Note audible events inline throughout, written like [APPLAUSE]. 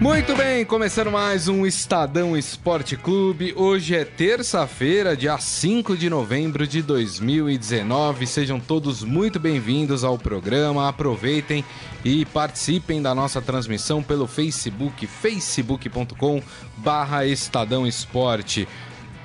Muito bem, começando mais um Estadão Esporte Clube. Hoje é terça-feira, dia 5 de novembro de 2019. Sejam todos muito bem-vindos ao programa. Aproveitem e participem da nossa transmissão pelo Facebook, facebook.com barra Estadão Esporte.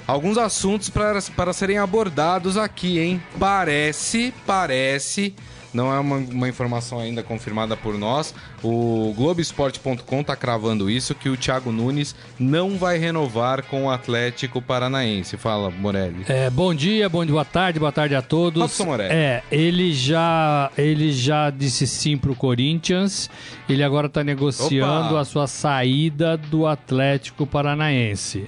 Alguns assuntos para, serem abordados aqui, hein? Parece, parece não é uma, uma, informação ainda confirmada por nós. O Globoesporte.com está cravando isso, que o Thiago Nunes não vai renovar com o Atlético Paranaense. Fala, Morelli. É, bom dia, bom dia, boa tarde, boa tarde a todos. Robson Morelli. É, ele já, ele já disse sim para o Corinthians. Ele agora está negociando Opa. a sua saída do Atlético Paranaense.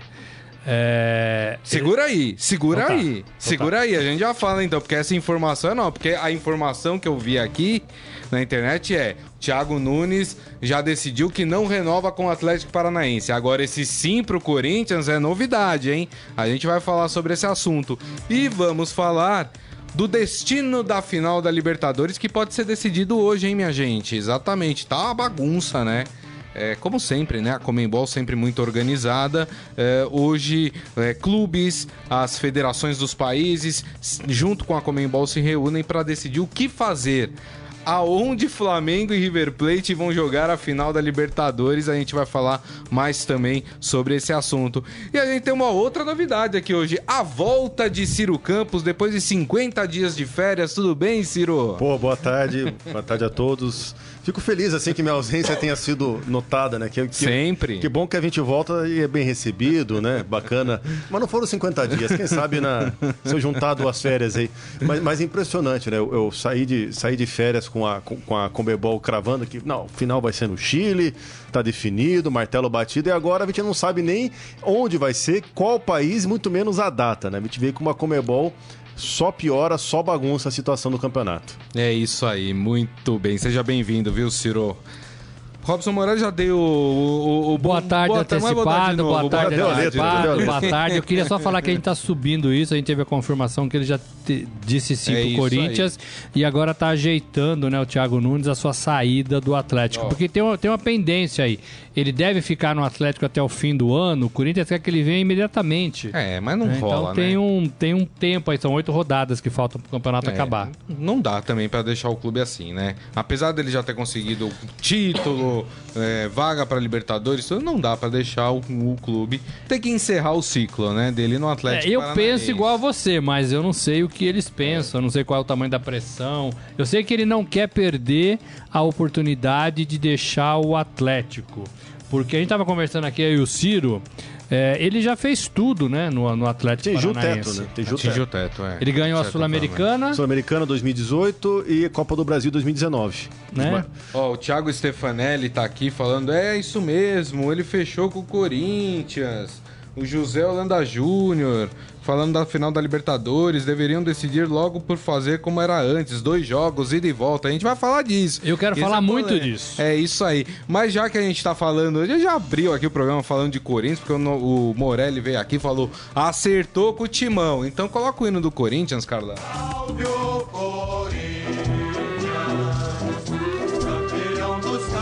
É... Segura aí, segura então tá, aí, então segura tá. aí. A gente já fala então, porque essa informação é não, porque a informação que eu vi aqui na internet é: Thiago Nunes já decidiu que não renova com o Atlético Paranaense. Agora esse sim pro Corinthians é novidade, hein? A gente vai falar sobre esse assunto e vamos falar do destino da final da Libertadores que pode ser decidido hoje, hein, minha gente? Exatamente, tá uma bagunça, né? É, como sempre, né? A Comembol sempre muito organizada. É, hoje, é, clubes, as federações dos países, junto com a Comembol, se reúnem para decidir o que fazer aonde Flamengo e River Plate vão jogar a final da Libertadores. A gente vai falar mais também sobre esse assunto. E a gente tem uma outra novidade aqui hoje: a volta de Ciro Campos depois de 50 dias de férias. Tudo bem, Ciro? Pô, boa tarde. boa tarde a todos. Fico feliz assim que minha ausência tenha sido notada, né? Que, que, Sempre. Que bom que a gente volta e é bem recebido, né? Bacana. Mas não foram 50 dias, quem sabe na, se eu juntar duas férias aí. Mas, mas impressionante, né? Eu, eu, saí, de, saí de férias com a, com, a Comebol cravando que não, o final vai ser no Chile, tá definido, martelo batido, e agora a gente não sabe nem onde vai ser, qual país, muito menos a data, né? A gente veio com uma Comebol só piora, só bagunça a situação do campeonato. É isso aí, muito bem. Seja bem-vindo, viu, Ciro? Robson Moraes já deu o, o, o boa tarde boa antecipado, boa tarde antecipado, boa tarde. Eu queria só falar que a gente está subindo isso, a gente teve a confirmação que ele já te, disse sim é pro Corinthians aí. e agora está ajeitando, né, o Thiago Nunes a sua saída do Atlético, oh. porque tem uma, tem uma pendência aí ele deve ficar no Atlético até o fim do ano, o Corinthians quer que ele venha imediatamente. É, mas não é, rola, então tem né? Um, tem um tempo aí, são oito rodadas que faltam pro campeonato é, acabar. Não dá também para deixar o clube assim, né? Apesar dele já ter conseguido título, é, vaga para Libertadores, não dá para deixar o, o, clube ter que encerrar o ciclo, né? Dele no Atlético é, Eu penso igual a você, mas eu não sei o que eles pensam, eu não sei qual é o tamanho da pressão. Eu sei que ele não quer perder a oportunidade de deixar o Atlético. Porque a gente tava conversando aqui aí o Ciro, é, ele já fez tudo, né, no, no Atlético Atingiu o teto, né? Atingiu o teto, é. Ele ganhou a Sul-Americana. Sul-Americana 2018 e Copa do Brasil 2019. Né? Ó, o Thiago Stefanelli tá aqui falando, é isso mesmo, ele fechou com o Corinthians. O José Holanda Júnior, falando da final da Libertadores, deveriam decidir logo por fazer como era antes, dois jogos, ida e volta. A gente vai falar disso. Eu quero falar é muito disso. É isso aí. Mas já que a gente tá falando, a gente já abriu aqui o programa falando de Corinthians, porque o, o Morelli veio aqui e falou, acertou com o timão. Então coloca o hino do Corinthians, Carla.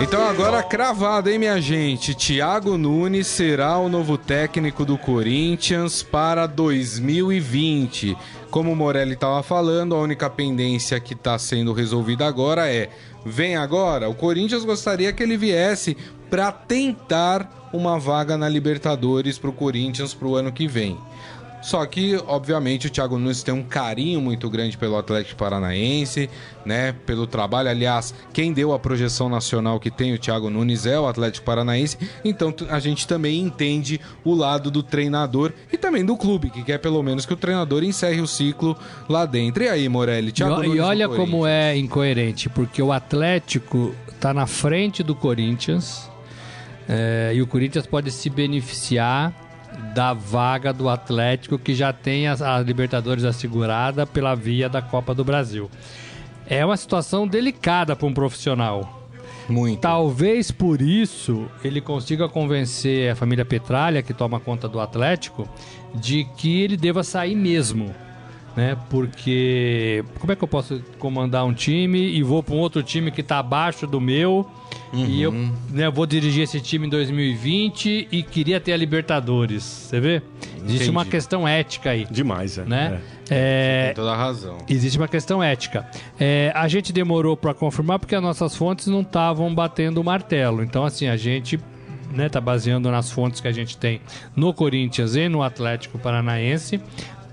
Então agora cravado, hein, minha gente? Thiago Nunes será o novo técnico do Corinthians para 2020. Como o Morelli estava falando, a única pendência que está sendo resolvida agora é: vem agora. O Corinthians gostaria que ele viesse para tentar uma vaga na Libertadores para o Corinthians para o ano que vem. Só que, obviamente, o Thiago Nunes tem um carinho muito grande pelo Atlético Paranaense, né? Pelo trabalho. Aliás, quem deu a projeção nacional que tem o Thiago Nunes é o Atlético Paranaense. Então a gente também entende o lado do treinador e também do clube, que quer pelo menos que o treinador encerre o ciclo lá dentro. E aí, Morelli, Thiago e, Nunes. E olha como é incoerente, porque o Atlético está na frente do Corinthians. É, e o Corinthians pode se beneficiar da vaga do Atlético que já tem a, a Libertadores assegurada pela via da Copa do Brasil. É uma situação delicada para um profissional. Muito. Talvez por isso ele consiga convencer a família Petralha, que toma conta do Atlético, de que ele deva sair mesmo né? Porque como é que eu posso comandar um time e vou para um outro time que está abaixo do meu uhum. e eu né, vou dirigir esse time em 2020 e queria ter a Libertadores, você vê? Existe Entendi. uma questão ética aí. Demais, é. Né? É. É, Tem toda a razão. Existe uma questão ética. É, a gente demorou para confirmar porque as nossas fontes não estavam batendo o martelo. Então, assim, a gente né, tá baseando nas fontes que a gente tem no Corinthians e no Atlético Paranaense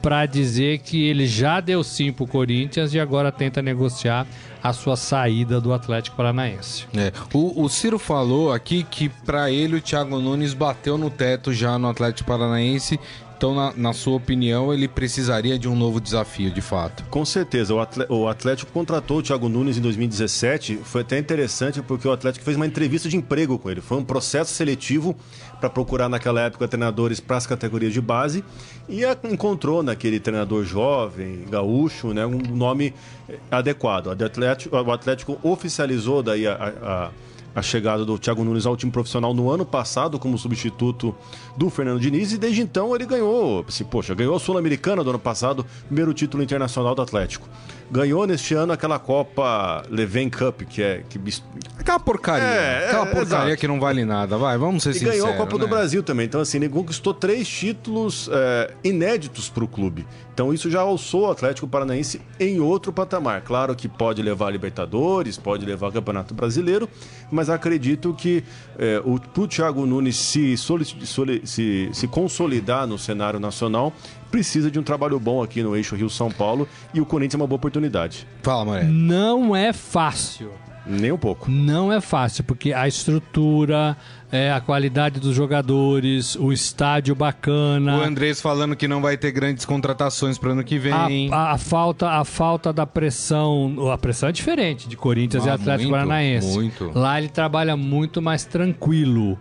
para dizer que ele já deu sim pro Corinthians e agora tenta negociar a sua saída do Atlético Paranaense. É. O, o Ciro falou aqui que para ele o Thiago Nunes bateu no teto já no Atlético Paranaense então, na, na, sua opinião, ele precisaria de um novo desafio, de fato? Com certeza. O Atlético contratou o Thiago Nunes em 2017. Foi até interessante porque o Atlético fez uma entrevista de emprego com ele. Foi um processo seletivo para procurar, naquela época, treinadores para as categorias de base. E encontrou naquele treinador jovem, gaúcho, né, um nome adequado. O Atlético, o Atlético oficializou daí a, a a chegada do Thiago Nunes ao time profissional no ano passado como substituto do Fernando Diniz e desde então ele ganhou, assim, poxa, ganhou a Sul-Americana do ano passado, primeiro título internacional do Atlético ganhou neste ano aquela Copa Leven Cup, que é. Que... Aquela porcaria. É, aquela é, porcaria que não vale nada, vai, vamos ser e sinceros. E ganhou a Copa né? do Brasil também. Então, assim, ele conquistou três títulos é, inéditos para o clube. Então, isso já alçou o Atlético Paranaense em outro patamar. Claro que pode levar a Libertadores, pode levar o Campeonato Brasileiro, mas acredito que é, o, pro Thiago Nunes se, se, se consolidar no cenário nacional, precisa de um trabalho bom aqui no eixo Rio-São Paulo e o Corinthians é uma boa oportunidade. Fala, Maré. Não é fácil. Nem um pouco. Não é fácil, porque a estrutura, é, a qualidade dos jogadores, o estádio bacana. O Andrés falando que não vai ter grandes contratações para ano que vem. A, a, a, falta, a falta da pressão. A pressão é diferente de Corinthians ah, e Atlético muito, Paranaense. Muito. Lá ele trabalha muito mais tranquilo.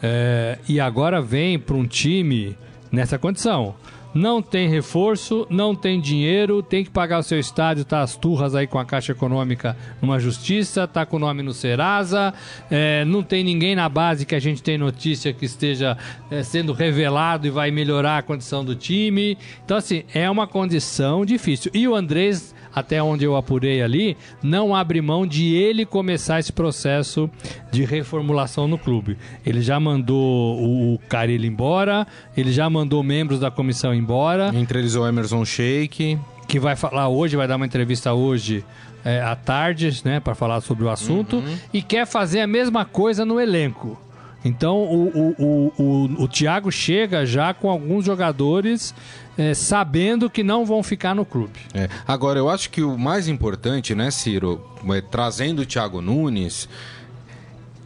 É, e agora vem para um time nessa condição não tem reforço, não tem dinheiro, tem que pagar o seu estádio, tá as turras aí com a Caixa Econômica numa justiça, tá com o nome no Serasa, é, não tem ninguém na base que a gente tem notícia que esteja é, sendo revelado e vai melhorar a condição do time. Então, assim, é uma condição difícil. E o Andrés até onde eu apurei ali, não abre mão de ele começar esse processo de reformulação no clube. Ele já mandou o Carilho embora, ele já mandou membros da comissão embora. Entre eles o Emerson Sheik. Que vai falar hoje, vai dar uma entrevista hoje é, à tarde, né, para falar sobre o assunto. Uhum. E quer fazer a mesma coisa no elenco. Então o, o, o, o, Thiago chega já com alguns jogadores é, sabendo que não vão ficar no clube. É. Agora, eu acho que o mais importante, né, Ciro, é, trazendo o Thiago Nunes,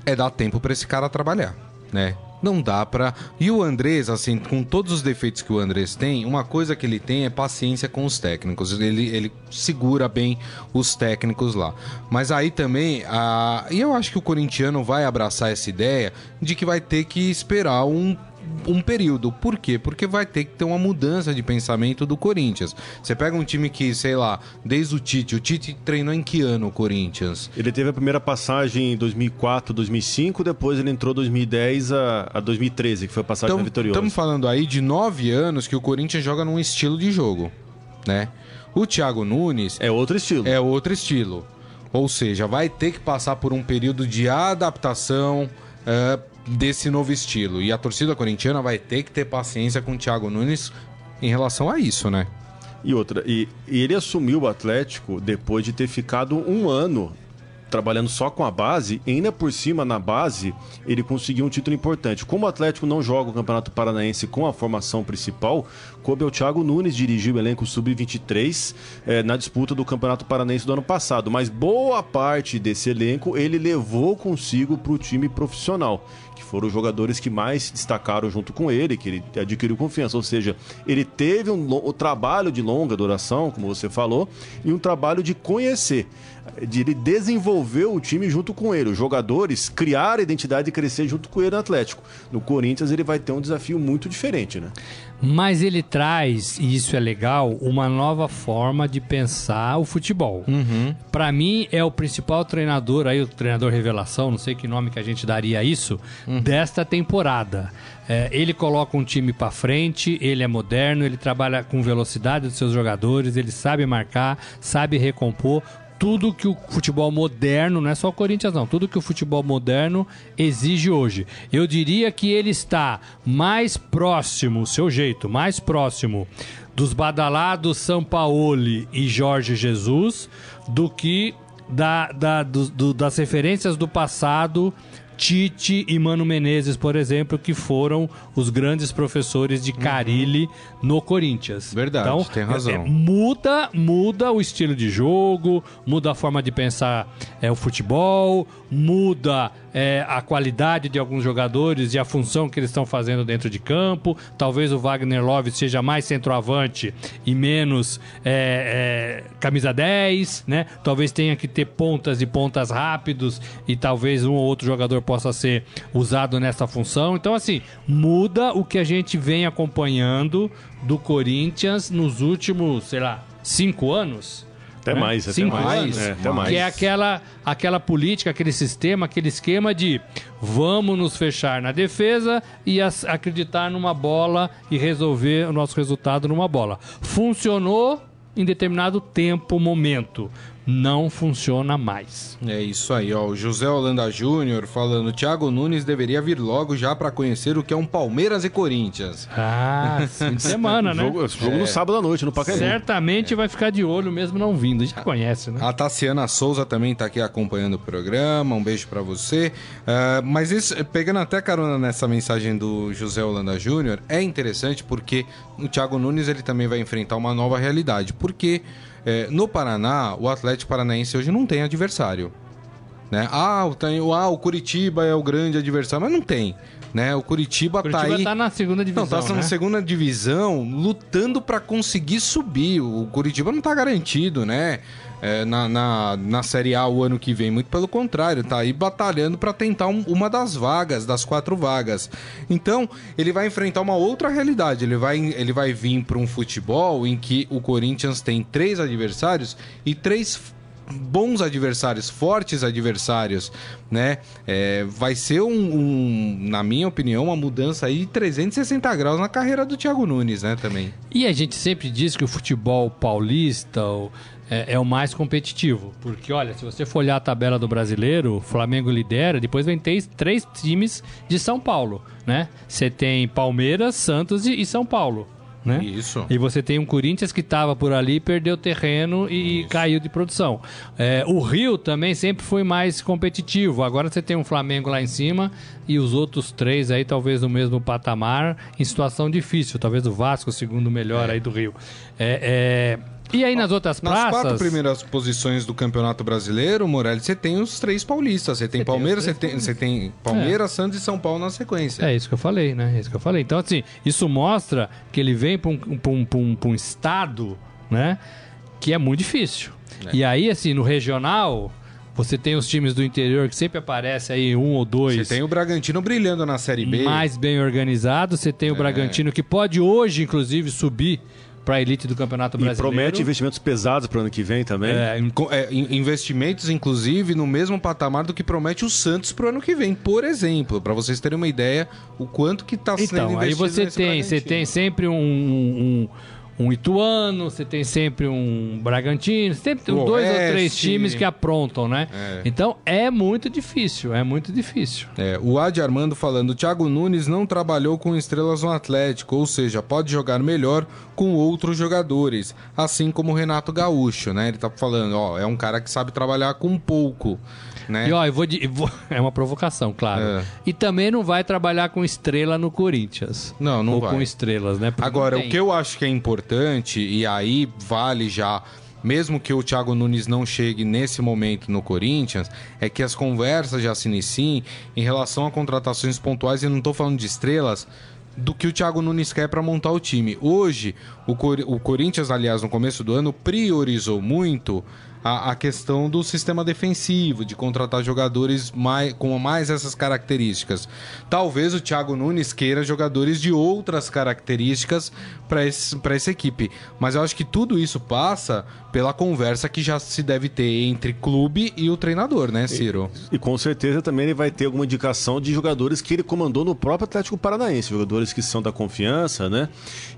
é dar tempo para esse cara trabalhar, né? Não dá pra. E o Andrés, assim, com todos os defeitos que o Andrés tem, uma coisa que ele tem é paciência com os técnicos. Ele, ele segura bem os técnicos lá. Mas aí também, a... e eu acho que o corintiano vai abraçar essa ideia de que vai ter que esperar um um período. Por quê? Porque vai ter que ter uma mudança de pensamento do Corinthians. Você pega um time que, sei lá, desde o Tite, o Tite treinou em que ano o Corinthians? Ele teve a primeira passagem em 2004, 2005, depois ele entrou 2010 a, a 2013, que foi a passagem então, vitoriosa. Estamos falando aí de nove anos que o Corinthians joga num estilo de jogo, né? O Thiago Nunes... É outro estilo. É outro estilo. Ou seja, vai ter que passar por um período de adaptação... Uh, desse novo estilo. E a torcida corintiana vai ter que ter paciência com o Thiago Nunes em relação a isso, né? E outra, e, e ele assumiu o Atlético depois de ter ficado um ano trabalhando só com a base, ainda por cima na base, ele conseguiu um título importante. Como o Atlético não joga o Campeonato Paranaense com a formação principal, coube ao Thiago Nunes dirigir o elenco sub-23 eh, na disputa do Campeonato Paranaense do ano passado. Mas boa parte desse elenco ele levou consigo para o time profissional que foram os jogadores que mais se destacaram junto com ele, que ele adquiriu confiança. Ou seja, ele teve um, um trabalho de longa duração, como você falou, e um trabalho de conhecer. De ele desenvolver o time junto com ele. Os jogadores criar a identidade e crescer junto com ele no Atlético. No Corinthians ele vai ter um desafio muito diferente, né? Mas ele traz, e isso é legal, uma nova forma de pensar o futebol. Uhum. Para mim, é o principal treinador, aí o treinador revelação, não sei que nome que a gente daria a isso, uhum. desta temporada. É, ele coloca um time para frente, ele é moderno, ele trabalha com velocidade dos seus jogadores, ele sabe marcar, sabe recompor tudo que o futebol moderno, não é só o Corinthians não, tudo que o futebol moderno exige hoje. Eu diria que ele está mais próximo, seu jeito, mais próximo dos badalados Sampaoli e Jorge Jesus do que da, da, do, do, das referências do passado Tite e Mano Menezes, por exemplo, que foram os grandes professores de Carilli uhum. no Corinthians. Verdade, então, tem razão. É, muda, muda o estilo de jogo, muda a forma de pensar é, o futebol, muda é, a qualidade de alguns jogadores e a função que eles estão fazendo dentro de campo. Talvez o Wagner Love seja mais centroavante e menos é, é, camisa 10, né? Talvez tenha que ter pontas e pontas rápidos e talvez um ou outro jogador possa ser usado nessa função. Então, assim, muda o que a gente vem acompanhando do Corinthians nos últimos, sei lá, cinco anos até né? mais, até Cinco mais. Anos, é, até mais. Que é aquela, aquela política, aquele sistema, aquele esquema de vamos nos fechar na defesa e as, acreditar numa bola e resolver o nosso resultado numa bola. Funcionou em determinado tempo, momento não funciona mais. É isso aí, ó. O José Holanda Júnior falando: Thiago Nunes deveria vir logo já para conhecer o que é um Palmeiras e Corinthians. Ah, [LAUGHS] fim de semana, né? Jogo, jogo é. no sábado à noite, no Pacaembu. Certamente é. vai ficar de olho mesmo não vindo. A gente conhece, né? A Tassiana Souza também tá aqui acompanhando o programa. Um beijo para você. Uh, mas isso, pegando até carona nessa mensagem do José Holanda Júnior, é interessante porque o Thiago Nunes ele também vai enfrentar uma nova realidade. Porque é, no Paraná, o Atlético Paranaense hoje não tem adversário. Né? Ah, tem, ah, o Curitiba é o grande adversário, mas não tem. Né? O Curitiba, Curitiba tá aí. tá na segunda divisão. Não, tá né? na segunda divisão, lutando para conseguir subir. O Curitiba não tá garantido, né? É, na, na, na Série A o ano que vem. Muito pelo contrário, tá aí batalhando para tentar um, uma das vagas, das quatro vagas. Então, ele vai enfrentar uma outra realidade. Ele vai, ele vai vir para um futebol em que o Corinthians tem três adversários e três bons adversários, fortes adversários, né? É, vai ser um, um, na minha opinião, uma mudança aí de 360 graus na carreira do Thiago Nunes, né? Também. E a gente sempre diz que o futebol paulista, é, é, o mais competitivo. Porque, olha, se você for olhar a tabela do brasileiro, o Flamengo lidera, depois vem três, três times de São Paulo, né? Você tem Palmeiras, Santos e, e São Paulo. Né? Isso. E você tem um Corinthians que estava por ali, perdeu terreno e Isso. caiu de produção. É, o Rio também sempre foi mais competitivo. Agora você tem um Flamengo lá em cima e os outros três aí talvez no mesmo patamar, em situação difícil. Talvez o Vasco, o segundo melhor é. aí do Rio. É, é e aí nas outras nas praças... Nas quatro primeiras posições do Campeonato Brasileiro, Morelli, você tem os três paulistas. Você tem, Palmeiras, você tem, você tem Palmeiras, é. Santos e São Paulo na sequência. É isso que eu falei, né? É isso que eu falei. Então, assim, isso mostra que ele vem para um, um, um, um, estado, né? Que é muito difícil. É. E aí, assim, no regional... Você tem os times do interior que sempre aparece aí um ou dois. Você tem o Bragantino brilhando na Série B. Mais bem organizado. Você tem o é. Bragantino que pode hoje, inclusive, subir para a elite do Campeonato Brasileiro. E promete investimentos pesados para o ano que vem também. É, é, investimentos, inclusive, no mesmo patamar do que promete o Santos para o ano que vem, por exemplo, para vocês terem uma ideia o quanto que está sendo então, investido. Então, aí você tem, você tem sempre um, um um Ituano, você tem sempre um Bragantino, sempre tem dois ou três times que aprontam, né? É. Então é muito difícil, é muito difícil. É, o Adi Armando falando, Thiago Nunes não trabalhou com estrelas no Atlético, ou seja, pode jogar melhor com outros jogadores, assim como o Renato Gaúcho, né? Ele tá falando, ó, é um cara que sabe trabalhar com pouco. Né? E ó, eu vou, de, eu vou, [LAUGHS] É uma provocação, claro. É. E também não vai trabalhar com estrela no Corinthians. Não, não Ou vai. com estrelas, né? Porque Agora, o que eu acho que é importante, e aí vale já mesmo que o Thiago Nunes não chegue nesse momento no Corinthians, é que as conversas já se iniciem em relação a contratações pontuais, e não estou falando de estrelas, do que o Thiago Nunes quer para montar o time. Hoje, o, Cor o Corinthians, aliás, no começo do ano, priorizou muito a, a, questão do sistema defensivo, de contratar jogadores mais, com mais essas características. Talvez o Thiago Nunes queira jogadores de outras características para essa equipe. Mas eu acho que tudo isso passa pela conversa que já se deve ter entre clube e o treinador, né, Ciro? E, e, com certeza também ele vai ter alguma indicação de jogadores que ele comandou no próprio Atlético Paranaense, jogadores que são da confiança, né?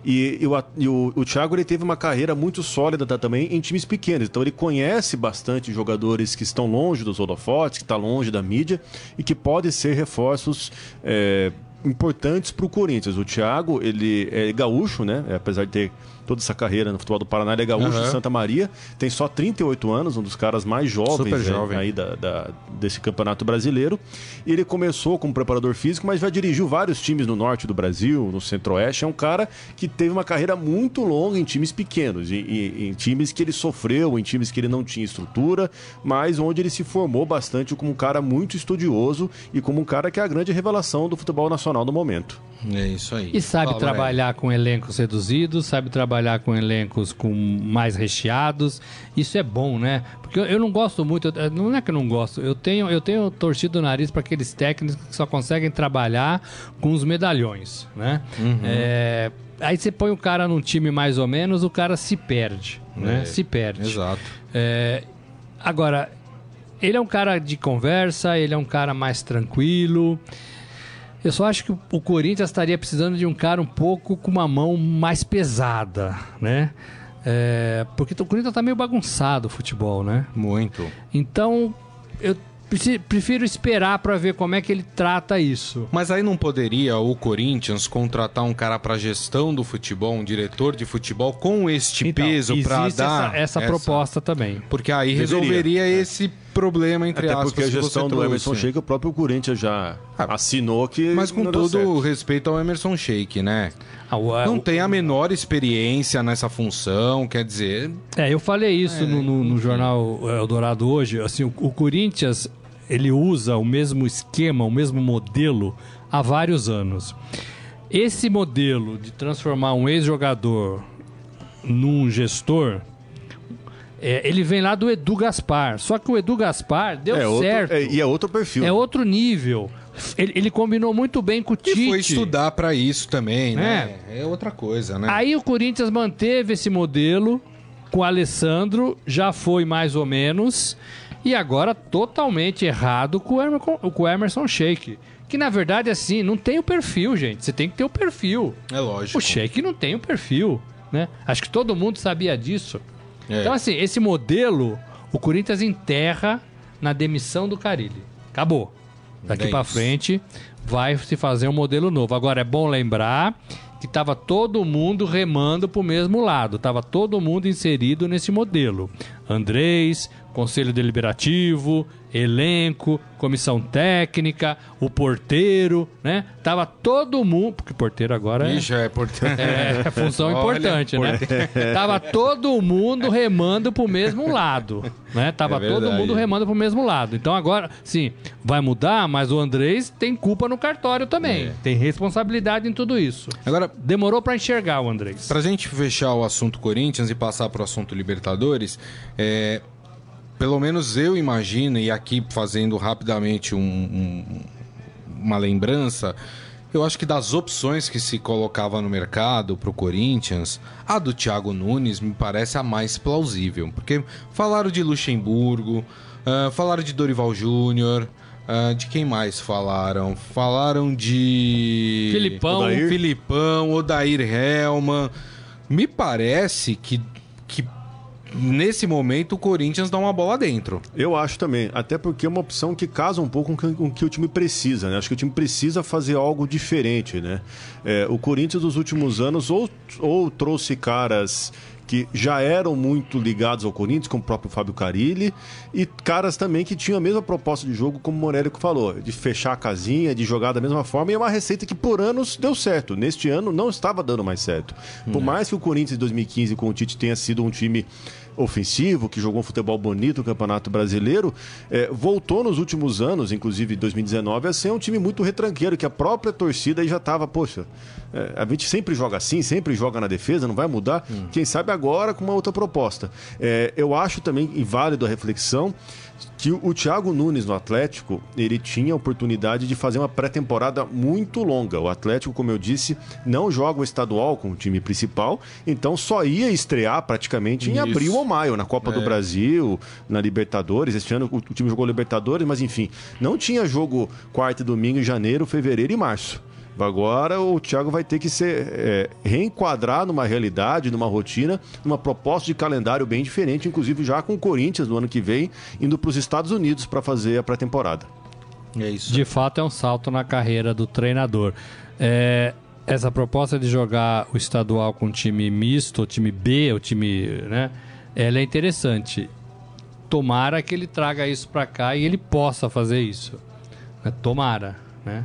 E, e, o, e o, o Thiago ele teve uma carreira muito sólida também em times pequenos, então ele conhece bastante jogadores que estão longe dos holofotes, que estão tá longe da mídia e que podem ser reforços. É, importantes para o Corinthians. O Thiago, ele é gaúcho, né? Apesar de ter toda essa carreira no futebol do Paraná. Ele é gaúcho uhum. de Santa Maria, tem só 38 anos, um dos caras mais jovens né, jovem. aí da, da, desse campeonato brasileiro. Ele começou como preparador físico, mas já dirigiu vários times no norte do Brasil, no centro-oeste. É um cara que teve uma carreira muito longa em times pequenos, em, em times que ele sofreu, em times que ele não tinha estrutura, mas onde ele se formou bastante como um cara muito estudioso e como um cara que é a grande revelação do futebol nacional no momento. É isso aí. E sabe Fala, trabalhar com elencos reduzidos, sabe trabalhar com elencos com mais recheados. Isso é bom, né? Porque eu, eu não gosto muito, não é que eu não gosto, eu tenho, eu tenho torcido o nariz para aqueles técnicos que só conseguem trabalhar com os medalhões, né? Uhum. É, aí você põe o cara num time mais ou menos, o cara se perde, né? É, se perde. Exato. É, agora, ele é um cara de conversa, ele é um cara mais tranquilo. Eu só acho que o Corinthians estaria precisando de um cara um pouco com uma mão mais pesada, né? É, porque o Corinthians tá meio bagunçado o futebol, né? Muito. Então, eu prefiro esperar para ver como é que ele trata isso. Mas aí não poderia o Corinthians contratar um cara para gestão do futebol, um diretor de futebol com este então, peso para dar essa, essa, essa, proposta também. Porque aí Deveria. resolveria é. esse problema entre Até aspas. porque a gestão do Emerson Sheik, o próprio Corinthians já ah, assinou que. Mas com todo o respeito ao Emerson Sheik, né? Ah, o, não o, tem a menor experiência nessa função, quer dizer. É, eu falei isso é, no, no, no, jornal Eldorado hoje. Assim, o, o Corinthians ele usa o mesmo esquema, o mesmo modelo há vários anos. Esse modelo de transformar um ex-jogador num gestor, é, ele vem lá do Edu Gaspar. Só que o Edu Gaspar deu é certo. é, e é outro perfil. É outro nível. Ele, ele, combinou muito bem com o Tite. E foi estudar para isso também, né? É. é outra coisa, né? Aí o Corinthians manteve esse modelo com o Alessandro, já foi mais ou menos. E agora totalmente errado com o Emerson, com o Emerson Sheik. Que na verdade, assim, não tem o perfil, gente. Você tem que ter o perfil. É lógico. O Sheik não tem o perfil, né? Acho que todo mundo sabia disso. É. Então, assim, esse modelo, o Corinthians enterra na demissão do Carilli. Acabou. Daqui é para frente vai se fazer um modelo novo. Agora é bom lembrar que estava todo mundo remando para o mesmo lado, estava todo mundo inserido nesse modelo. Andrés, conselho deliberativo, elenco, comissão técnica, o porteiro, né? Tava todo mundo, porque porteiro agora é, Ixi, é, porteiro. [LAUGHS] é, é função Olha, importante, né? Tava todo mundo remando pro mesmo lado, né? Tava é todo mundo remando pro mesmo lado. Então agora, sim, vai mudar, mas o Andrés tem culpa no cartório também. É. Tem responsabilidade em tudo isso. Agora, demorou para enxergar o Andrés. Pra gente fechar o assunto Corinthians e passar pro assunto Libertadores, é, pelo menos eu imagino, e aqui fazendo rapidamente um, um, uma lembrança, eu acho que das opções que se colocava no mercado para o Corinthians, a do Thiago Nunes me parece a mais plausível. Porque falaram de Luxemburgo, uh, falaram de Dorival Júnior. Uh, de quem mais falaram? Falaram de. Filipão. Odair. Filipão, Odair Helman. Me parece que nesse momento o Corinthians dá uma bola dentro. Eu acho também, até porque é uma opção que casa um pouco com o que o time precisa, né? Acho que o time precisa fazer algo diferente, né? É, o Corinthians dos últimos anos ou, ou trouxe caras que já eram muito ligados ao Corinthians, como o próprio Fábio Carilli, e caras também que tinham a mesma proposta de jogo, como o Morelli falou, de fechar a casinha, de jogar da mesma forma, e é uma receita que por anos deu certo. Neste ano não estava dando mais certo. Por hum. mais que o Corinthians de 2015 com o Tite tenha sido um time ofensivo, que jogou um futebol bonito no Campeonato Brasileiro, é, voltou nos últimos anos, inclusive 2019, a ser um time muito retranqueiro, que a própria torcida aí já estava, poxa, é, a gente sempre joga assim, sempre joga na defesa, não vai mudar. Hum. Quem sabe agora com uma outra proposta. É, eu acho também inválido a reflexão que o Thiago Nunes no Atlético, ele tinha a oportunidade de fazer uma pré-temporada muito longa. O Atlético, como eu disse, não joga o estadual com o time principal, então só ia estrear praticamente em Isso. abril ou maio, na Copa é. do Brasil, na Libertadores. Este ano o time jogou Libertadores, mas enfim, não tinha jogo quarta e domingo em janeiro, fevereiro e março. Agora o Thiago vai ter que ser é, reenquadrar numa realidade, numa rotina, numa proposta de calendário bem diferente, inclusive já com o Corinthians no ano que vem, indo para os Estados Unidos para fazer a pré-temporada. É isso. De fato, é um salto na carreira do treinador. É, essa proposta de jogar o estadual com time misto, o time B, o time, né? Ela é interessante. Tomara que ele traga isso para cá e ele possa fazer isso. Tomara, né?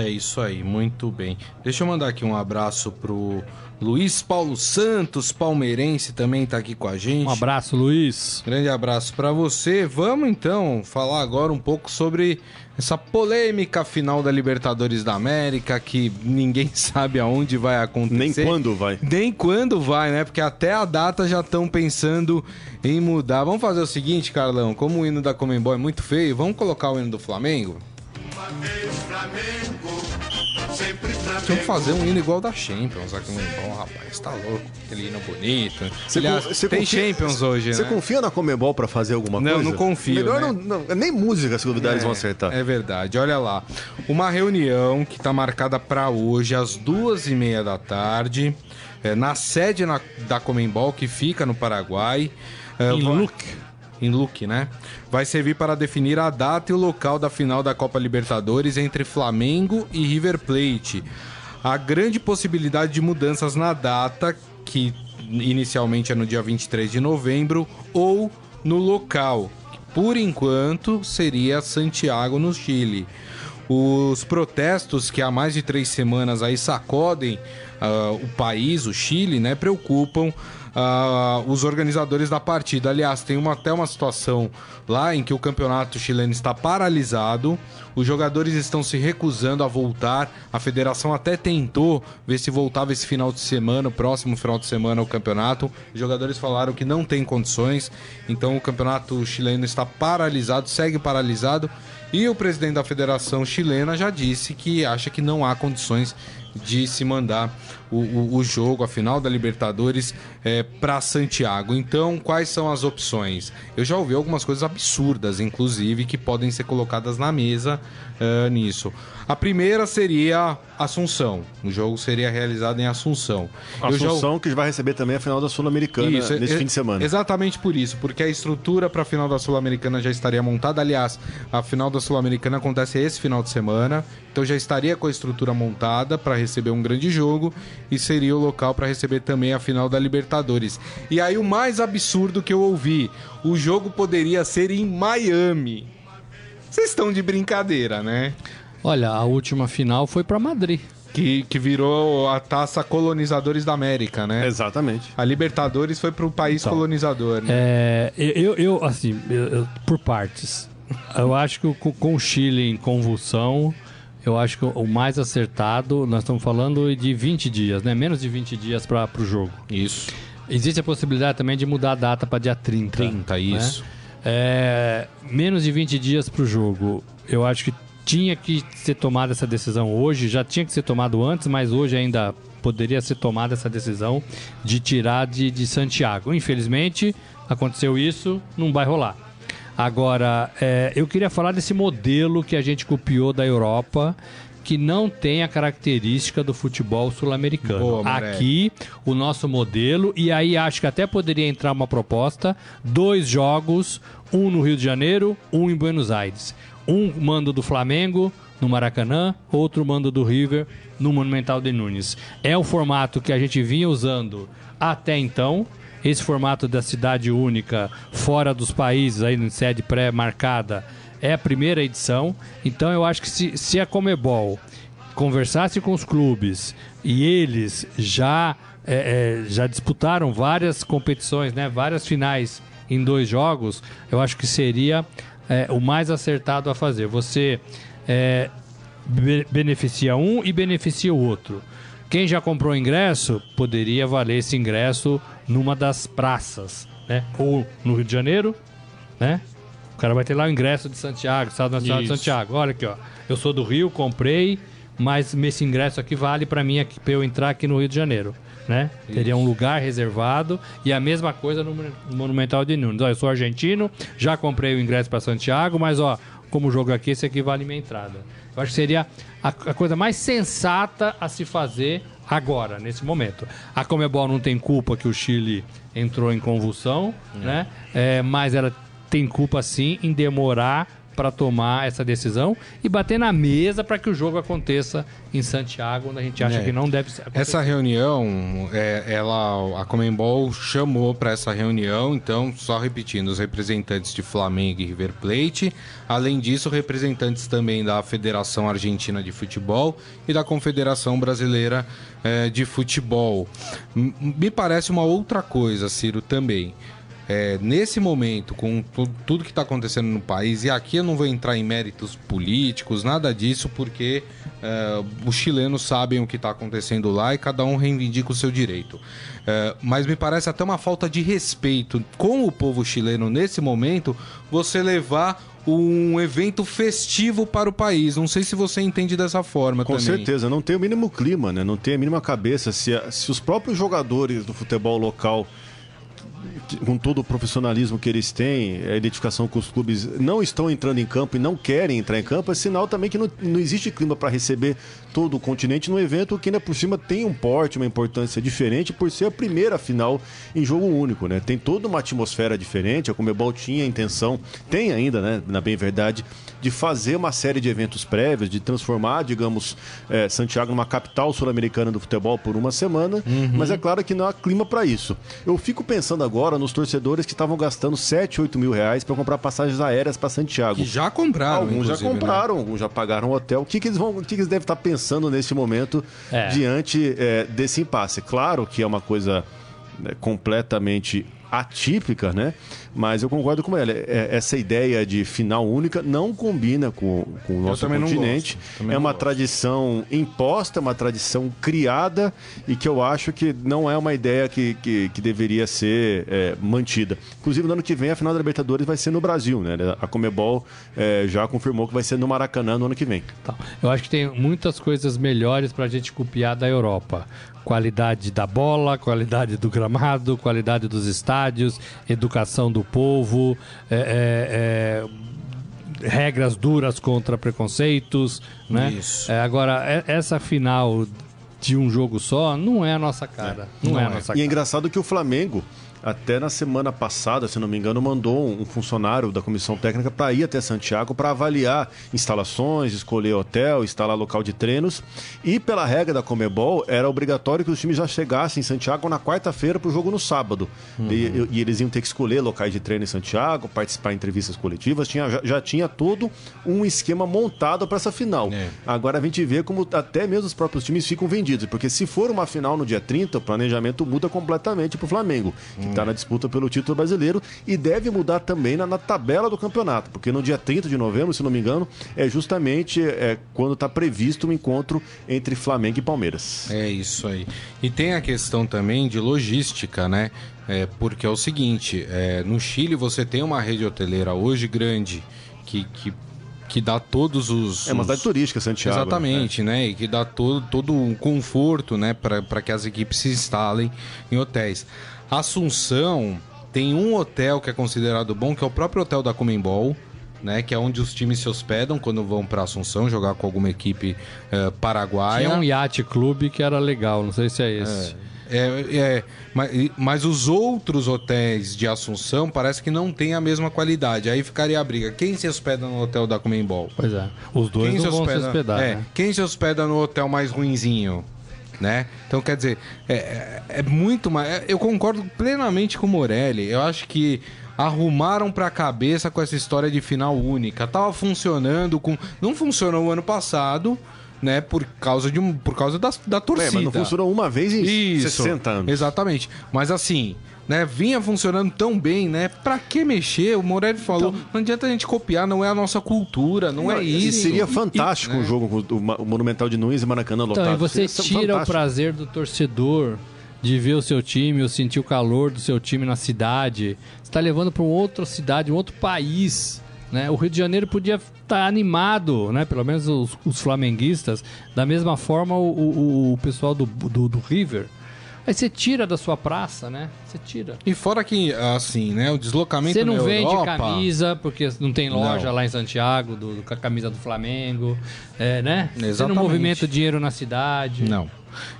É isso aí, muito bem. Deixa eu mandar aqui um abraço pro Luiz Paulo Santos, palmeirense, também está aqui com a gente. Um abraço, Luiz. Grande abraço para você. Vamos então falar agora um pouco sobre essa polêmica final da Libertadores da América, que ninguém [LAUGHS] sabe aonde vai acontecer. Nem quando vai. Nem quando vai, né? Porque até a data já estão pensando em mudar. Vamos fazer o seguinte, Carlão, como o hino da Comembol é muito feio, vamos colocar o hino do Flamengo? Tinha que fazer um hino igual da Champions aqui no Comembol, rapaz. Tá louco. Aquele hino bonito. Você, Aliás, você tem confia, Champions hoje, Você né? confia na Comembol pra fazer alguma não, coisa? Não, não confio. Melhor né? não, não, Nem música, se duvidar, é, eles vão acertar. É verdade. Olha lá. Uma reunião que tá marcada pra hoje, às duas e meia da tarde, é, na sede na, da Comembol, que fica no Paraguai. É, em Luque em Luque, né? Vai servir para definir a data e o local da final da Copa Libertadores entre Flamengo e River Plate. Há grande possibilidade de mudanças na data, que inicialmente é no dia 23 de novembro, ou no local, que por enquanto seria Santiago, no Chile. Os protestos que há mais de três semanas aí sacodem uh, o país, o Chile, né, preocupam uh, os organizadores da partida. Aliás, tem uma, até uma situação lá em que o campeonato chileno está paralisado, os jogadores estão se recusando a voltar. A federação até tentou ver se voltava esse final de semana, o próximo final de semana, o campeonato. Os jogadores falaram que não tem condições, então o campeonato chileno está paralisado, segue paralisado. E o presidente da Federação Chilena já disse que acha que não há condições de se mandar o, o, o jogo, a final da Libertadores, é, para Santiago. Então, quais são as opções? Eu já ouvi algumas coisas absurdas, inclusive, que podem ser colocadas na mesa uh, nisso. A primeira seria Assunção. O jogo seria realizado em Assunção. Assunção já... que vai receber também a final da Sul-Americana nesse é, fim de semana. Exatamente por isso, porque a estrutura para a final da Sul-Americana já estaria montada. Aliás, a final da Sul-Americana acontece esse final de semana, então já estaria com a estrutura montada para receber um grande jogo e seria o local para receber também a final da Libertadores. E aí o mais absurdo que eu ouvi, o jogo poderia ser em Miami. Vocês estão de brincadeira, né? Olha, a última final foi para Madrid. Que, que virou a taça Colonizadores da América, né? Exatamente. A Libertadores foi para o país então, colonizador, né? É, eu, eu assim, eu, eu, por partes. Eu acho que com, com o Chile em convulsão, eu acho que o mais acertado, nós estamos falando de 20 dias, né? Menos de 20 dias para o jogo. Isso. Existe a possibilidade também de mudar a data para dia 30. 30, né? isso. É, menos de 20 dias para o jogo. Eu acho que tinha que ser tomada essa decisão hoje, já tinha que ser tomado antes, mas hoje ainda poderia ser tomada essa decisão de tirar de, de Santiago. Infelizmente, aconteceu isso, não vai rolar. Agora, é, eu queria falar desse modelo que a gente copiou da Europa, que não tem a característica do futebol sul-americano. Aqui, o nosso modelo, e aí acho que até poderia entrar uma proposta: dois jogos, um no Rio de Janeiro, um em Buenos Aires. Um mando do Flamengo no Maracanã, outro mando do River no Monumental de Nunes. É o formato que a gente vinha usando até então. Esse formato da cidade única, fora dos países, aí em sede pré-marcada, é a primeira edição. Então eu acho que se, se a Comebol conversasse com os clubes e eles já, é, é, já disputaram várias competições, né, várias finais em dois jogos, eu acho que seria é, o mais acertado a fazer. Você é, be beneficia um e beneficia o outro. Quem já comprou ingresso poderia valer esse ingresso numa das praças, né? Ou no Rio de Janeiro, né? O cara vai ter lá o ingresso de Santiago, Estado Nacional Isso. de Santiago. Olha aqui, ó. Eu sou do Rio, comprei, mas esse ingresso aqui vale para mim aqui, pra eu entrar aqui no Rio de Janeiro. Né? Teria um lugar reservado e a mesma coisa no Monumental de Nunes. Ó, eu sou argentino, já comprei o ingresso para Santiago, mas ó, como jogo aqui, esse aqui vale minha entrada. Eu acho que seria a, a coisa mais sensata a se fazer agora, nesse momento. A Comebol não tem culpa que o Chile entrou em convulsão, né? É, mas ela tem culpa sim em demorar para tomar essa decisão e bater na mesa para que o jogo aconteça em Santiago, onde a gente acha é. que não deve ser. Essa reunião, é, ela, a Comembol chamou para essa reunião, então, só repetindo, os representantes de Flamengo e River Plate, além disso, representantes também da Federação Argentina de Futebol e da Confederação Brasileira é, de Futebol. Me parece uma outra coisa, Ciro, também é, nesse momento, com tudo que está acontecendo no país, e aqui eu não vou entrar em méritos políticos, nada disso, porque é, os chilenos sabem o que está acontecendo lá e cada um reivindica o seu direito. É, mas me parece até uma falta de respeito com o povo chileno nesse momento você levar um evento festivo para o país. Não sei se você entende dessa forma Com também. certeza, não tem o mínimo clima, né? não tem a mínima cabeça. Se, se os próprios jogadores do futebol local com todo o profissionalismo que eles têm, a identificação com os clubes não estão entrando em campo e não querem entrar em campo, é sinal também que não, não existe clima para receber todo o continente num evento que ainda por cima tem um porte, uma importância diferente por ser a primeira final em jogo único, né? Tem toda uma atmosfera diferente, a Comebol tinha a intenção, tem ainda, né, na bem verdade, de fazer uma série de eventos prévios, de transformar, digamos, é, Santiago numa capital sul-americana do futebol por uma semana, uhum. mas é claro que não há clima para isso. Eu fico pensando agora nos torcedores que estavam gastando 7, 8 mil reais para comprar passagens aéreas para Santiago. Que já compraram, Alguns já né? compraram, né? alguns já pagaram hotel. O que, que eles vão, o que, que eles devem estar pensando neste momento é. diante é, desse impasse? Claro que é uma coisa né, completamente atípica, né? Mas eu concordo com ela. É, essa ideia de final única não combina com, com o nosso continente. É uma gosto. tradição imposta, uma tradição criada e que eu acho que não é uma ideia que, que, que deveria ser é, mantida. Inclusive, no ano que vem, a final da Libertadores vai ser no Brasil, né? A Comebol é, já confirmou que vai ser no Maracanã no ano que vem. Tá. Eu acho que tem muitas coisas melhores para a gente copiar da Europa qualidade da bola, qualidade do gramado, qualidade dos estádios, educação do povo, é, é, é, regras duras contra preconceitos, né? Isso. É, agora, é, essa final de um jogo só não é a nossa cara. Não, não, é a nossa cara. E é engraçado que o Flamengo até na semana passada, se não me engano, mandou um funcionário da comissão técnica para ir até Santiago para avaliar instalações, escolher hotel, instalar local de treinos. E pela regra da Comebol, era obrigatório que os times já chegassem em Santiago na quarta-feira para o jogo no sábado. Uhum. E, e, eles iam ter que escolher locais de treino em Santiago, participar em entrevistas coletivas. Tinha, já, já tinha todo um esquema montado para essa final. É. Agora a gente vê como até mesmo os próprios times ficam vendidos, porque se for uma final no dia 30, o planejamento muda completamente para o Flamengo. Hum está na disputa pelo título brasileiro e deve mudar também na, na, tabela do campeonato, porque no dia 30 de novembro, se não me engano, é justamente é, quando está previsto o um encontro entre Flamengo e Palmeiras. É isso aí. E tem a questão também de logística, né? É, porque é o seguinte, é, no Chile você tem uma rede hoteleira hoje grande que, que que dá todos os. É uma cidade turística, Santiago. Exatamente, né? né? E que dá todo, todo um conforto, né, para que as equipes se instalem em hotéis. Assunção tem um hotel que é considerado bom, que é o próprio hotel da Comembol, né, que é onde os times se hospedam quando vão para Assunção jogar com alguma equipe uh, paraguaia. Tinha um iate clube que era legal, não sei se é esse. É, é, é mas, mas, os outros hotéis de Assunção parece que não tem a mesma qualidade. Aí ficaria a briga. Quem se hospeda no hotel da Comembol? Pois é. Os dois quem não se hospeda, vão se hospedar. É, né? Quem se hospeda no hotel mais ruinzinho? Né? Então, quer dizer, é, é, é muito mais. É, eu concordo plenamente com o Morelli. Eu acho que arrumaram pra cabeça com essa história de final única. Tava funcionando com. Não funcionou o ano passado. né? Por causa, de um, por causa da, da torcida. É, mas não funcionou uma vez em Isso, 60 anos. Exatamente. Mas assim, né, vinha funcionando tão bem, né? Pra que mexer? O Morelli falou, então, não adianta a gente copiar, não é a nossa cultura, não, não é isso. Seria fantástico e, né? um jogo com o, Monumental de Nunes e Maracanã lotado. Então, e você tira fantástico. o prazer do torcedor de ver o seu time, ou sentir o calor do seu time na cidade. Você está levando para uma outra cidade, um outro país. Né? O Rio de Janeiro podia estar tá animado, né? pelo menos os, os, flamenguistas. Da mesma forma, o, o, o pessoal do, do, do River. Aí você tira da sua praça, né? Você tira. E fora que, assim, né? O deslocamento Você não vende Europa... camisa, porque não tem loja não. lá em Santiago do, com a camisa do Flamengo, é, né? Exatamente. Você não movimenta dinheiro na cidade. Não.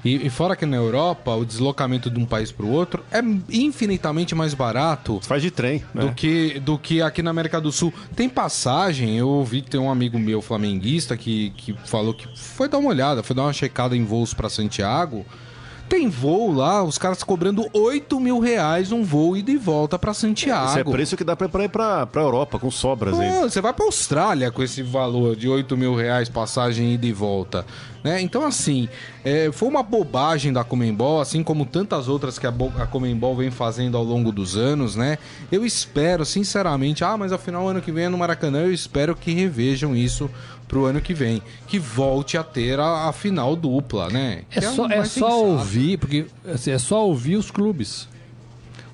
E, e, fora que na Europa, o deslocamento de um país para o outro é infinitamente mais barato. Faz de trem, né? Do que, do que aqui na América do Sul. Tem passagem, eu ouvi que tem um amigo meu flamenguista que, que falou que foi dar uma olhada, foi dar uma checada em voos para Santiago. Tem voo lá, os caras cobrando 8 mil reais um voo e de volta para Santiago. Esse é preço que dá pra ir pra, pra Europa, com sobras aí. Você vai pra Austrália com esse valor de 8 mil reais passagem ida e volta. Né? Então, assim, é, foi uma bobagem da Comembol, assim como tantas outras que a, a Comembol vem fazendo ao longo dos anos, né? Eu espero, sinceramente, ah, mas afinal ano que vem é no Maracanã, eu espero que revejam isso pro ano que vem. Que volte a ter a, a final dupla, né? É, é só, é só ouvir, porque assim, é só ouvir os clubes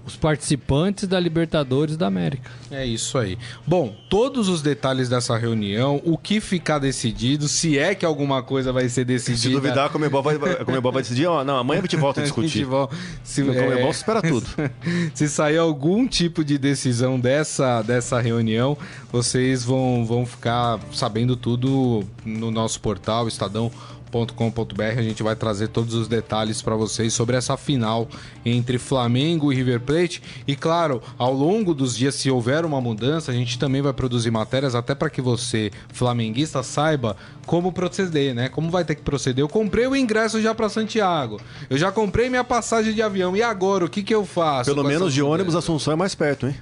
os participantes da Libertadores da América. É isso aí. Bom, todos os detalhes dessa reunião, o que ficar decidido, se é que alguma coisa vai ser decidida. Se duvidar, a Comebol vai, a Comebol vai decidir, ó, não, amanhã a gente volta a [LAUGHS] discutir. a se, a Comebol é, espera tudo. [LAUGHS] se sair algum tipo de decisão dessa, dessa reunião, vocês vão, vão ficar sabendo tudo no nosso portal, Estadão com.br a gente vai trazer todos os detalhes para vocês sobre essa final entre Flamengo e River Plate. E claro, ao longo dos dias, se houver uma mudança, a gente também vai produzir matérias até para que você, flamenguista, saiba como proceder, né? Como vai ter que proceder. Eu comprei o ingresso já para Santiago. Eu já comprei minha passagem de avião. E agora, o que, que eu faço? Pelo menos de ônibus, Assunção é mais perto, hein?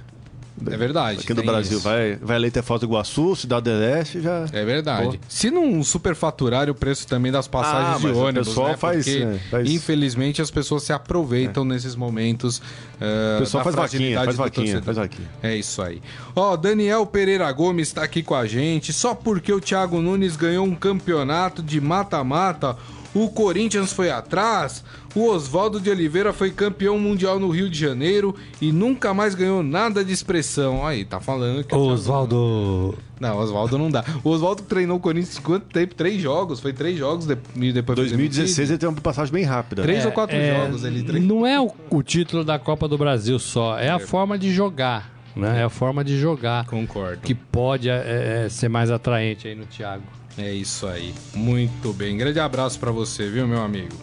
É verdade. Aqui no Brasil. Isso. Vai, vai ali até Foz do Iguaçu, Cidade do Leste, já. É verdade. Se não superfaturar o preço também das passagens ah, de ônibus. O pessoal né? faz, é, faz, Infelizmente as pessoas se aproveitam é. nesses momentos. Uh, o pessoal faz vaquinha, faz vaquinha, faz vaquinha. É isso aí. Ó, Daniel Pereira Gomes está aqui com a gente. Só porque o Thiago Nunes ganhou um campeonato de mata-mata o Corinthians foi atrás, o Oswaldo de Oliveira foi campeão mundial no Rio de Janeiro e nunca mais ganhou nada de expressão. Aí, tá falando que. Oswaldo. Não, Oswaldo não dá. O Oswaldo treinou o Corinthians quanto tempo? Três jogos. Foi três jogos de... e depois 2016 ele teve uma passagem bem rápida. Três é, ou quatro é... jogos ele treinou. Não é o, o, título da Copa do Brasil só, é a é. forma de jogar. Né? É a forma de jogar. Concordo. Que pode é, é ser mais atraente aí no Thiago. É isso aí. Muito bem. Grande abraço para você, viu, meu amigo?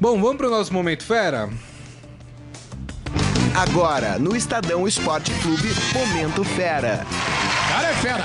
Bom, vamos pro nosso momento fera? Agora, no Estadão Esporte Clube, Momento Fera. Cara é fera!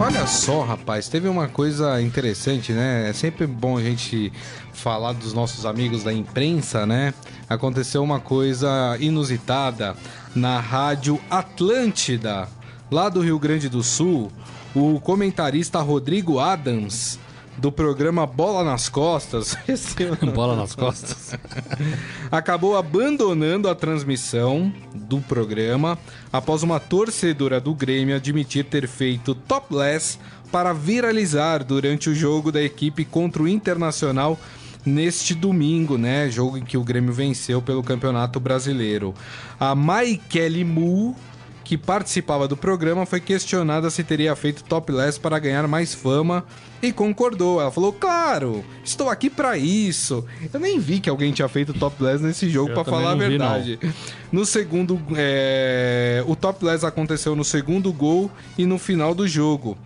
Olha só, rapaz, teve uma coisa interessante, né? É sempre bom a gente falar dos nossos amigos da imprensa, né? Aconteceu uma coisa inusitada na Rádio Atlântida, lá do Rio Grande do Sul, o comentarista Rodrigo Adams do programa Bola nas Costas. [LAUGHS] Bola nas Costas. [LAUGHS] acabou abandonando a transmissão do programa após uma torcedora do Grêmio admitir ter feito topless para viralizar durante o jogo da equipe contra o Internacional neste domingo, né? Jogo em que o Grêmio venceu pelo Campeonato Brasileiro. A Maikele Mu que participava do programa, foi questionada se teria feito topless para ganhar mais fama e concordou. Ela falou: "Claro, estou aqui para isso". Eu nem vi que alguém tinha feito topless nesse jogo para falar a verdade. Vi, no segundo, é... o topless aconteceu no segundo gol e no final do jogo.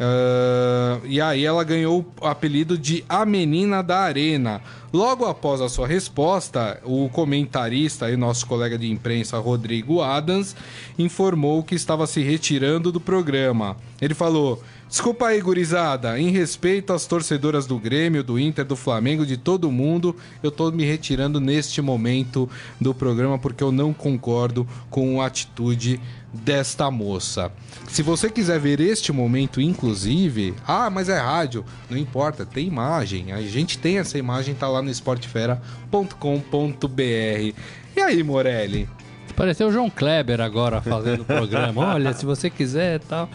Uh, e aí ela ganhou o apelido de A Menina da Arena. Logo após a sua resposta, o comentarista e nosso colega de imprensa Rodrigo Adams informou que estava se retirando do programa. Ele falou: Desculpa aí, gurizada. Em respeito às torcedoras do Grêmio, do Inter, do Flamengo, de todo mundo, eu tô me retirando neste momento do programa porque eu não concordo com a atitude desta moça. Se você quiser ver este momento, inclusive, ah, mas é rádio, não importa, tem imagem. A gente tem essa imagem, tá lá no esportefera.com.br. E aí, Morelli? Pareceu o João Kleber agora fazendo o programa. [LAUGHS] Olha, se você quiser tal.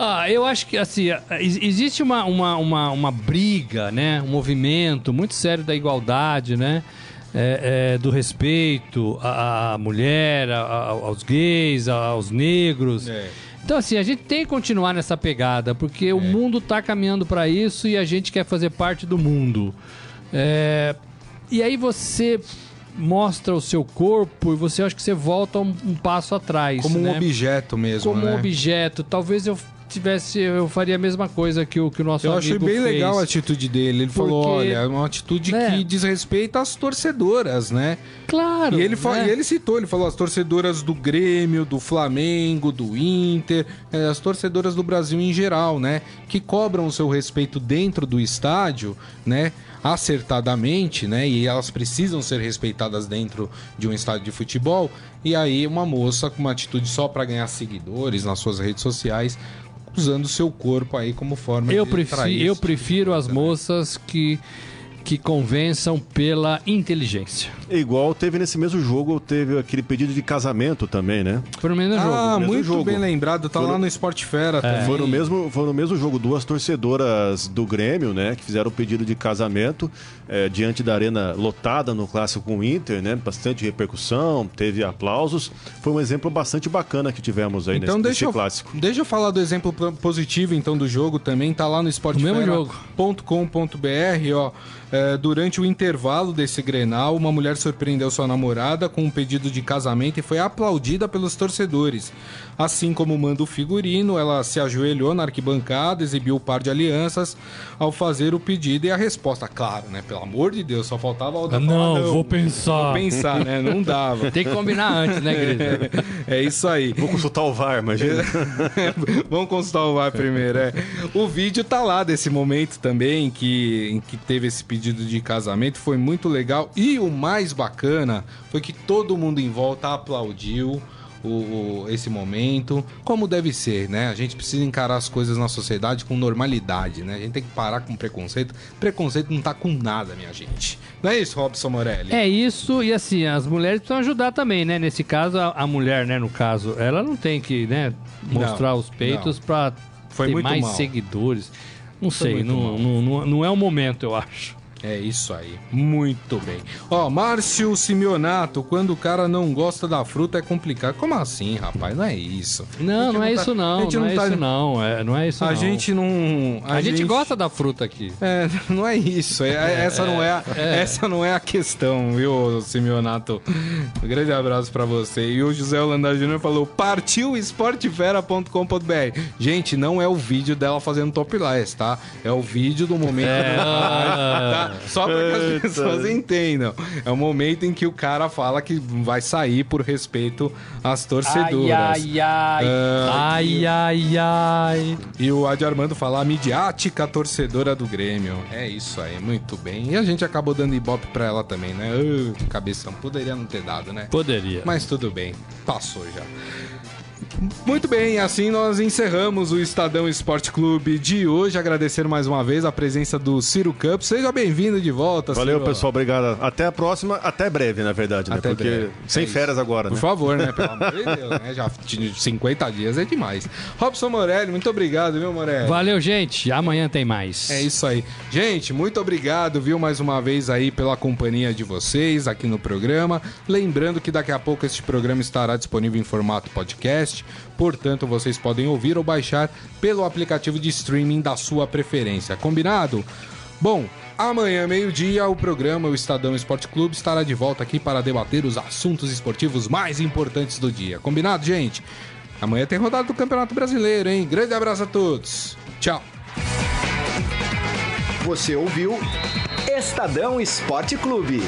Ah, eu acho que assim, existe uma, uma, uma, uma briga, né? Um movimento muito sério da igualdade, né? É, é, do respeito à, à mulher, aos gays, aos negros. É. Então, assim, a gente tem que continuar nessa pegada, porque o é. mundo está caminhando para isso e a gente quer fazer parte do mundo. É, e aí você mostra o seu corpo e você acha que você volta um, um passo atrás. Como né? um objeto mesmo. Como né? um objeto. Talvez eu tivesse, eu faria a mesma coisa que o, que o nosso eu amigo Eu achei bem fez. legal a atitude dele. Ele Porque, falou, olha, é uma atitude né? que diz respeito às torcedoras, né? Claro. E ele, né? e ele citou, ele falou as torcedoras do Grêmio, do Flamengo, do Inter, é, as torcedoras do Brasil em geral, né? Que cobram o seu respeito dentro do estádio, né? acertadamente, né? E elas precisam ser respeitadas dentro de um estádio de futebol. E aí uma moça com uma atitude só para ganhar seguidores nas suas redes sociais usando o seu corpo aí como forma eu de prefiro, Eu prefiro as moças que que convençam pela inteligência. Igual teve nesse mesmo jogo, teve aquele pedido de casamento também, né? Foi no mesmo ah, jogo. Ah, muito jogo. bem lembrado, tá foi lá no, no Sport Fera é. também. Foi no, mesmo, foi no mesmo jogo, duas torcedoras do Grêmio, né, que fizeram o pedido de casamento é, diante da arena lotada no clássico com o Inter, né? Bastante repercussão, teve aplausos. Foi um exemplo bastante bacana que tivemos aí então, nesse, deixa nesse clássico. Eu, deixa eu falar do exemplo positivo então do jogo também, tá lá no esportefera.com.br, ó. É, durante o intervalo desse Grenal, uma mulher surpreendeu sua namorada com um pedido de casamento e foi aplaudida pelos torcedores. Assim como manda o figurino, ela se ajoelhou na arquibancada, exibiu o par de alianças ao fazer o pedido e a resposta, claro, né? Pelo amor de Deus, só faltava outra não, falar, não, vou pensar. Vou pensar, né? Não dava. Tem que combinar antes, né, Grisa? [LAUGHS] É, isso aí. Vou consultar o VAR, imagina. [LAUGHS] Vamos consultar o VAR primeiro, é. O vídeo tá lá desse momento também, que, em que teve esse pedido de casamento, foi muito legal. E o mais bacana foi que todo mundo em volta aplaudiu o, o, esse momento, como deve ser, né? A gente precisa encarar as coisas na sociedade com normalidade, né? A gente tem que parar com preconceito. Preconceito não tá com nada, minha gente. Não é isso, Robson Morelli? É isso, e assim, as mulheres precisam ajudar também, né? Nesse caso, a, a mulher, né, no caso, ela não tem que, né, mostrar não, os peitos para ter mais mal. seguidores. Não Foi sei, não, não, não, não é o momento, eu acho. É isso aí. Muito bem. Ó, Márcio Simeonato, quando o cara não gosta da fruta é complicado. Como assim, rapaz? Não é isso. Não, não é tá, isso não. Não, não é tá... isso não. É, não é isso a gente não. A, gente... gosta da fruta aqui. É, [LAUGHS] não é isso. É, é, essa, não é, a, é. essa não é a questão, viu, Simeonato? Um grande abraço para você. E o José Holanda Júnior falou: partiu esportefera.com.br. Gente, não é o vídeo dela fazendo top lies, tá? É o vídeo do momento. É. Tá? [LAUGHS] Só para que as pessoas entendam. É o momento em que o cara fala que vai sair por respeito às torcedoras. Ai, ai, ai. Uh, ai, ai, ai. E o Adi Armando fala a midiática torcedora do Grêmio. É isso aí, muito bem. E a gente acabou dando ibope pra ela também, né? Uh, cabeção. Poderia não ter dado, né? Poderia. Mas tudo bem. Passou já. Muito bem, assim nós encerramos o Estadão Esporte Clube de hoje. Agradecer mais uma vez a presença do Ciro Campos. Seja bem-vindo de volta, Valeu, Ciro. pessoal. Obrigado. Até a próxima, até breve, na verdade, né? Até Porque breve. sem é férias agora, Por né? Por favor, né? Pelo amor de [LAUGHS] Deus, né? Já 50 dias é demais. Robson Morelli, muito obrigado, viu, Morelli? Valeu, gente. Amanhã tem mais. É isso aí. Gente, muito obrigado, viu, mais uma vez aí pela companhia de vocês aqui no programa. Lembrando que daqui a pouco este programa estará disponível em formato Portanto, vocês podem ouvir ou baixar pelo aplicativo de streaming da sua preferência. Combinado? Bom, amanhã, meio-dia, o programa O Estadão Esporte Clube estará de volta aqui para debater os assuntos esportivos mais importantes do dia. Combinado, gente? Amanhã tem rodada do Campeonato Brasileiro, hein? Grande abraço a todos. Tchau. Você ouviu Estadão Esporte Clube.